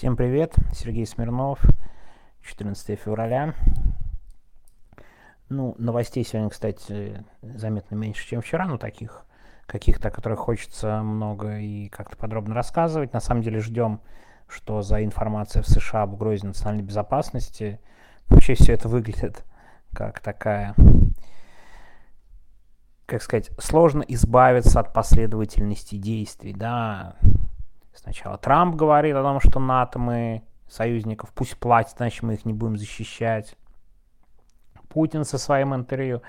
Всем привет, Сергей Смирнов, 14 февраля. Ну, новостей сегодня, кстати, заметно меньше, чем вчера, но таких каких-то, о которых хочется много и как-то подробно рассказывать. На самом деле ждем, что за информация в США об угрозе национальной безопасности. Вообще все это выглядит как такая, как сказать, сложно избавиться от последовательности действий, да, Сначала Трамп говорит о том, что НАТО мы союзников пусть платят, значит мы их не будем защищать. Путин со своим интервью.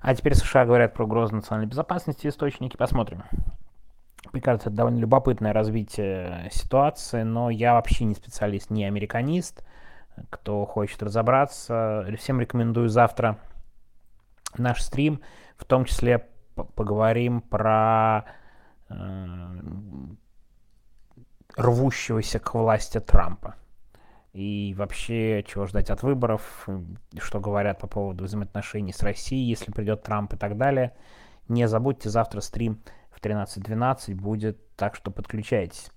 А теперь США говорят про угрозу национальной безопасности источники. Посмотрим. Мне кажется, это довольно любопытное развитие ситуации, но я вообще не специалист, не американист. Кто хочет разобраться, всем рекомендую завтра наш стрим, в том числе поговорим про э, рвущегося к власти Трампа. И вообще, чего ждать от выборов, что говорят по поводу взаимоотношений с Россией, если придет Трамп и так далее. Не забудьте, завтра стрим в 13.12 будет, так что подключайтесь.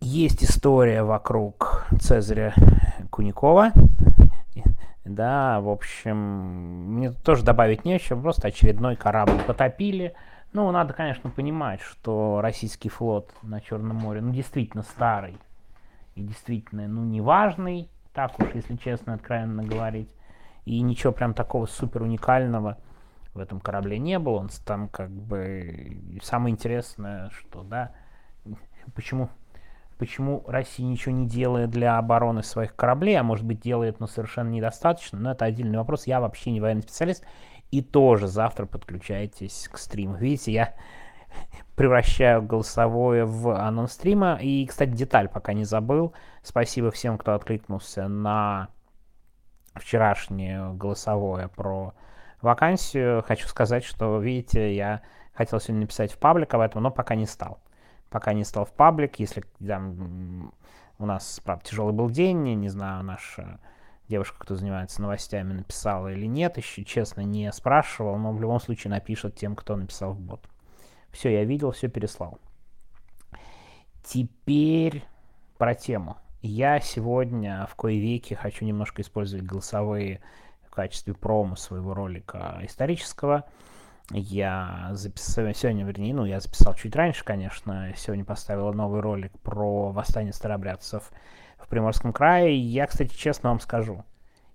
Есть история вокруг Цезаря Куникова. Да, в общем, мне тоже добавить нечего, просто очередной корабль потопили – ну, надо, конечно, понимать, что российский флот на Черном море, ну, действительно старый и действительно, ну, неважный, так уж, если честно, откровенно говорить. И ничего прям такого супер уникального в этом корабле не было. Он там как бы... Самое интересное, что, да, почему, почему Россия ничего не делает для обороны своих кораблей, а может быть делает, но совершенно недостаточно, но это отдельный вопрос. Я вообще не военный специалист. И тоже завтра подключайтесь к стриму. Видите, я превращаю голосовое в анонс стрима. И, кстати, деталь пока не забыл. Спасибо всем, кто откликнулся на вчерашнее голосовое про вакансию. Хочу сказать, что, видите, я хотел сегодня написать в паблик об этом, но пока не стал. Пока не стал в паблик. Если там, у нас, правда, тяжелый был день, не знаю, наш девушка, кто занимается новостями, написала или нет, еще честно не спрашивал, но в любом случае напишет тем, кто написал в бот. Все, я видел, все переслал. Теперь про тему. Я сегодня в кое веке хочу немножко использовать голосовые в качестве промо своего ролика исторического. Я записал, сегодня, вернее, ну, я записал чуть раньше, конечно, сегодня поставил новый ролик про восстание старобрядцев в Приморском крае. Я, кстати, честно вам скажу,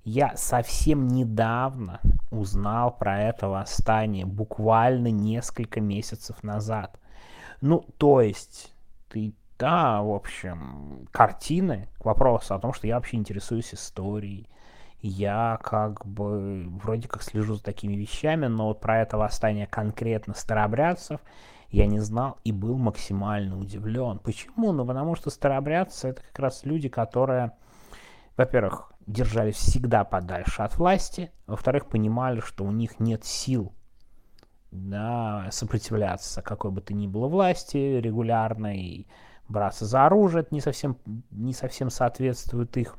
я совсем недавно узнал про это восстание, буквально несколько месяцев назад. Ну, то есть, ты, да, в общем, картины к вопросу о том, что я вообще интересуюсь историей. Я как бы вроде как слежу за такими вещами, но вот про это восстание конкретно старобрядцев я не знал и был максимально удивлен. Почему? Ну, потому что старообрядцы это как раз люди, которые, во-первых, держались всегда подальше от власти, во-вторых, понимали, что у них нет сил да, сопротивляться какой бы то ни было власти регулярно и браться за оружие, это не совсем, не совсем соответствует их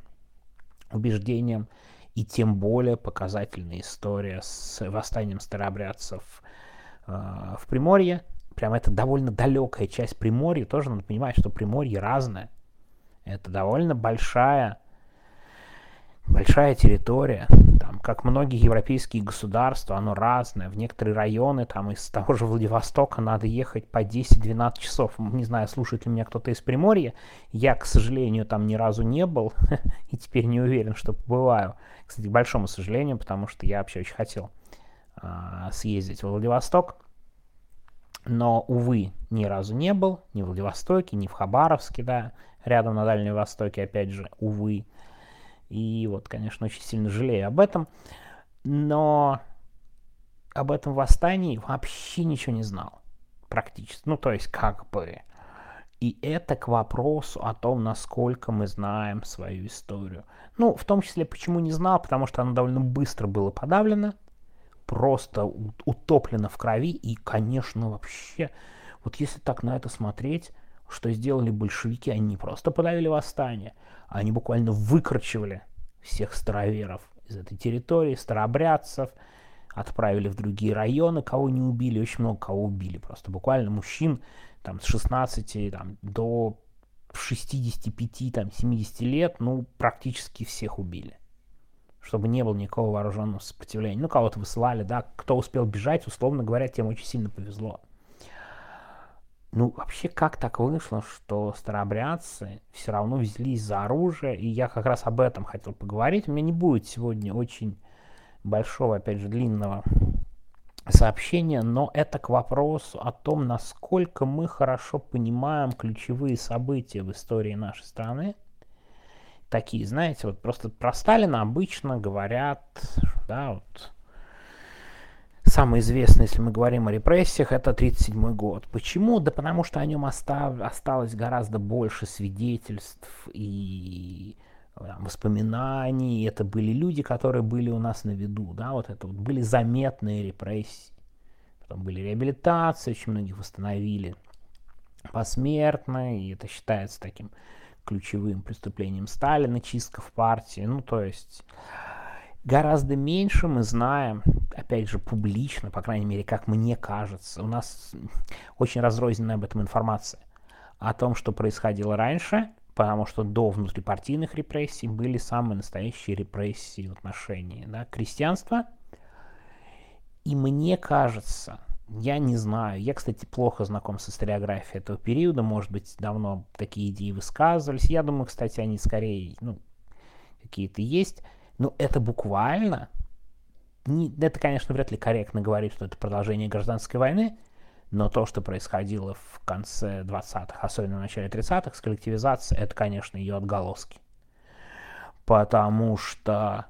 убеждениям. И тем более показательная история с восстанием старообрядцев э, в Приморье, прям это довольно далекая часть Приморья, тоже надо понимать, что Приморье разное. Это довольно большая, большая территория. Там, как многие европейские государства, оно разное. В некоторые районы, там из того же Владивостока надо ехать по 10-12 часов. Не знаю, слушает ли меня кто-то из Приморья. Я, к сожалению, там ни разу не был. и теперь не уверен, что побываю. Кстати, к большому сожалению, потому что я вообще очень хотел а, съездить в Владивосток но, увы, ни разу не был, ни в Владивостоке, ни в Хабаровске, да, рядом на Дальнем Востоке, опять же, увы. И вот, конечно, очень сильно жалею об этом, но об этом восстании вообще ничего не знал, практически, ну, то есть, как бы. И это к вопросу о том, насколько мы знаем свою историю. Ну, в том числе, почему не знал, потому что оно довольно быстро было подавлено, просто утоплено в крови. И, конечно, вообще, вот если так на это смотреть, что сделали большевики, они не просто подавили восстание, а они буквально выкручивали всех староверов из этой территории, старообрядцев, отправили в другие районы, кого не убили, очень много кого убили, просто буквально мужчин там с 16 там, до 65, там, 70 лет, ну, практически всех убили. Чтобы не было никакого вооруженного сопротивления. Ну, кого-то высылали, да, кто успел бежать, условно говоря, тем очень сильно повезло. Ну, вообще, как так вышло, что старообрядцы все равно взялись за оружие, и я как раз об этом хотел поговорить. У меня не будет сегодня очень большого, опять же, длинного сообщения, но это к вопросу о том, насколько мы хорошо понимаем ключевые события в истории нашей страны. Такие, знаете, вот просто про Сталина обычно говорят, да, вот Самый известный, если мы говорим о репрессиях, это 1937 год. Почему? Да потому что о нем остав, осталось гораздо больше свидетельств и там, воспоминаний. Это были люди, которые были у нас на виду. Да? Вот это вот были заметные репрессии. Потом были реабилитации, очень многих восстановили посмертно, и это считается таким ключевым преступлением Сталина, чистка в партии. Ну, то есть Гораздо меньше мы знаем, опять же, публично, по крайней мере, как мне кажется. У нас очень разрозненная об этом информация. О том, что происходило раньше, потому что до внутрипартийных репрессий были самые настоящие репрессии в отношении да, крестьянства. И мне кажется, я не знаю, я, кстати, плохо знаком с историографией этого периода, может быть, давно такие идеи высказывались. Я думаю, кстати, они скорее, ну, какие-то есть ну, это буквально, не, это, конечно, вряд ли корректно говорить, что это продолжение гражданской войны, но то, что происходило в конце 20-х, особенно в начале 30-х, с коллективизацией, это, конечно, ее отголоски. Потому что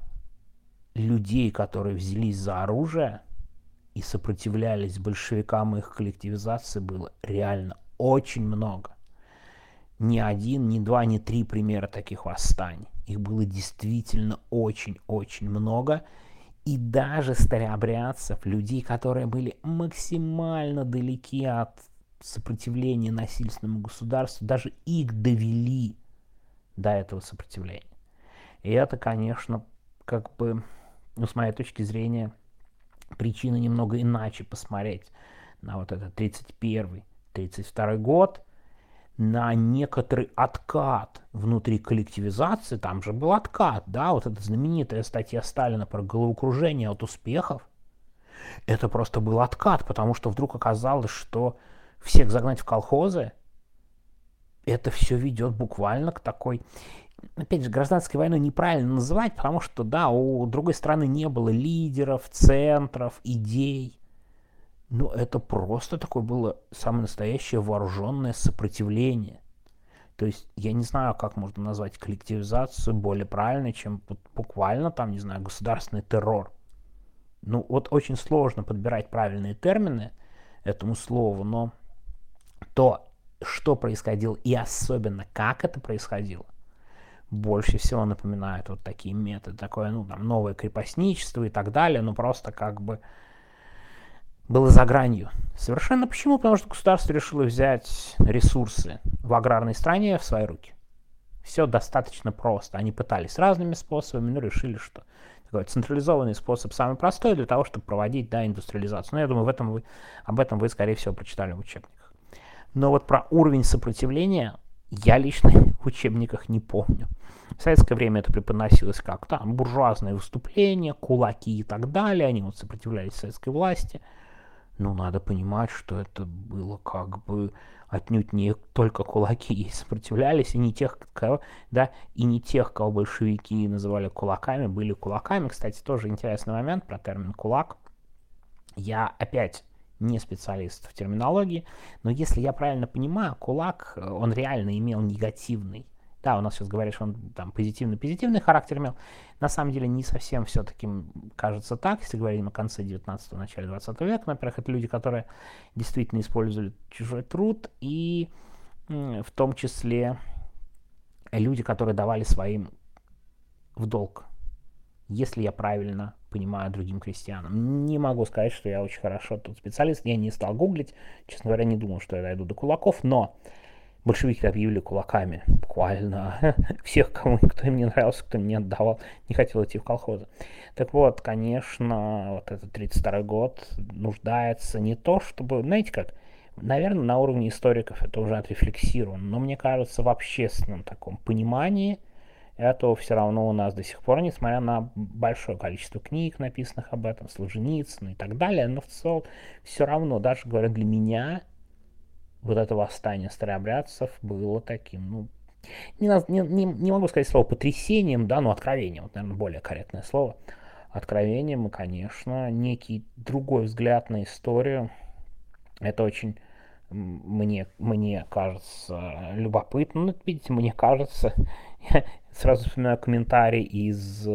людей, которые взялись за оружие и сопротивлялись большевикам и их коллективизации, было реально очень много. Ни один, ни два, ни три примера таких восстаний. Их было действительно очень-очень много. И даже старообрядцев, людей, которые были максимально далеки от сопротивления насильственному государству, даже их довели до этого сопротивления. И это, конечно, как бы, ну, с моей точки зрения, причина немного иначе посмотреть на вот этот 31-32 год – на некоторый откат внутри коллективизации, там же был откат, да, вот эта знаменитая статья Сталина про головокружение от успехов, это просто был откат, потому что вдруг оказалось, что всех загнать в колхозы, это все ведет буквально к такой... Опять же, гражданской войной неправильно называть, потому что, да, у другой страны не было лидеров, центров, идей. Но это просто такое было самое настоящее вооруженное сопротивление. То есть я не знаю, как можно назвать коллективизацию более правильно, чем буквально там, не знаю, государственный террор. Ну вот очень сложно подбирать правильные термины этому слову, но то, что происходило и особенно как это происходило, больше всего напоминает вот такие методы, такое, ну, там, новое крепостничество и так далее, ну, просто как бы было за гранью. Совершенно почему? Потому что государство решило взять ресурсы в аграрной стране в свои руки. Все достаточно просто. Они пытались разными способами, но решили, что такой централизованный способ самый простой для того, чтобы проводить да, индустриализацию. Но я думаю, в этом вы, об этом вы, скорее всего, прочитали в учебниках. Но вот про уровень сопротивления я лично учебниках не помню. В советское время это преподносилось как там буржуазное выступление, кулаки и так далее. Они вот сопротивлялись советской власти – ну, надо понимать, что это было как бы отнюдь не только кулаки сопротивлялись, и не тех, кого, да, и не тех, кого большевики называли кулаками, были кулаками. Кстати, тоже интересный момент про термин «кулак». Я опять не специалист в терминологии, но если я правильно понимаю, кулак, он реально имел негативный да, у нас сейчас говоришь, он там позитивный-позитивный характер имел. На самом деле не совсем все-таки кажется так, если говорим о конце 19-го, начале 20 века. Во-первых, это люди, которые действительно использовали чужой труд, и в том числе люди, которые давали своим в долг, если я правильно понимаю другим крестьянам. Не могу сказать, что я очень хорошо тут специалист, я не стал гуглить, честно говоря, не думал, что я дойду до кулаков, но большевики объявили кулаками, буквально всех, кому кто им не нравился, кто им не отдавал, не хотел идти в колхозы. Так вот, конечно, вот этот 32 год нуждается не то, чтобы, знаете как, Наверное, на уровне историков это уже отрефлексировано, но мне кажется, в общественном таком понимании этого все равно у нас до сих пор, несмотря на большое количество книг, написанных об этом, Солженицын и так далее, но в целом все равно, даже говоря для меня, вот это восстание старообрядцев было таким, ну, не, не, не, не могу сказать слово потрясением, да, но откровением, вот, наверное, более корректное слово. Откровением, и, конечно, некий другой взгляд на историю. Это очень мне, мне кажется любопытно. Ну, видите, мне кажется, сразу вспоминаю комментарий из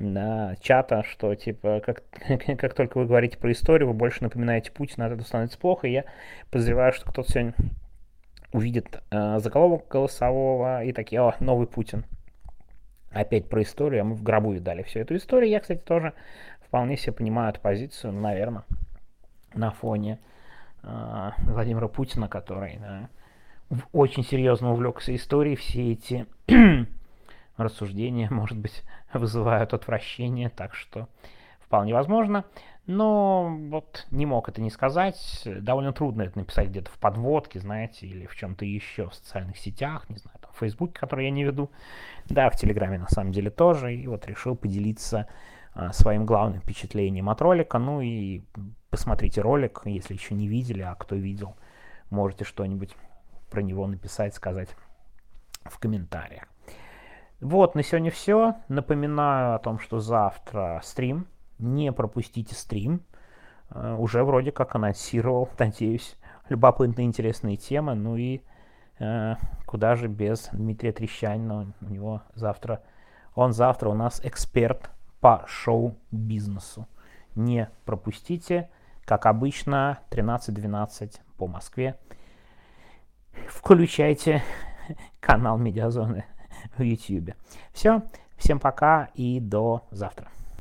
на чата, что типа как, как только вы говорите про историю, вы больше напоминаете Путина, от этого становится плохо. И я подозреваю, что кто-то сегодня увидит э, заголовок голосового и такие, о, новый Путин. Опять про историю, а мы в гробу видали всю эту историю. Я, кстати, тоже вполне себе понимаю эту позицию, наверное, на фоне э, Владимира Путина, который да, очень серьезно увлекся историей, все эти рассуждения, может быть, вызывают отвращение, так что вполне возможно. Но вот не мог это не сказать. Довольно трудно это написать где-то в подводке, знаете, или в чем-то еще в социальных сетях, не знаю, там в Фейсбуке, который я не веду. Да, в Телеграме на самом деле тоже. И вот решил поделиться а, своим главным впечатлением от ролика. Ну и посмотрите ролик, если еще не видели, а кто видел, можете что-нибудь про него написать, сказать в комментариях. Вот, на сегодня все. Напоминаю о том, что завтра стрим. Не пропустите стрим. Uh, уже вроде как анонсировал, надеюсь, любопытные, интересные темы. Ну и uh, куда же без Дмитрия Трещанина. У него завтра, он завтра у нас эксперт по шоу-бизнесу. Не пропустите. Как обычно, 13.12 по Москве. Включайте канал Медиазоны в YouTube. Все, всем пока и до завтра.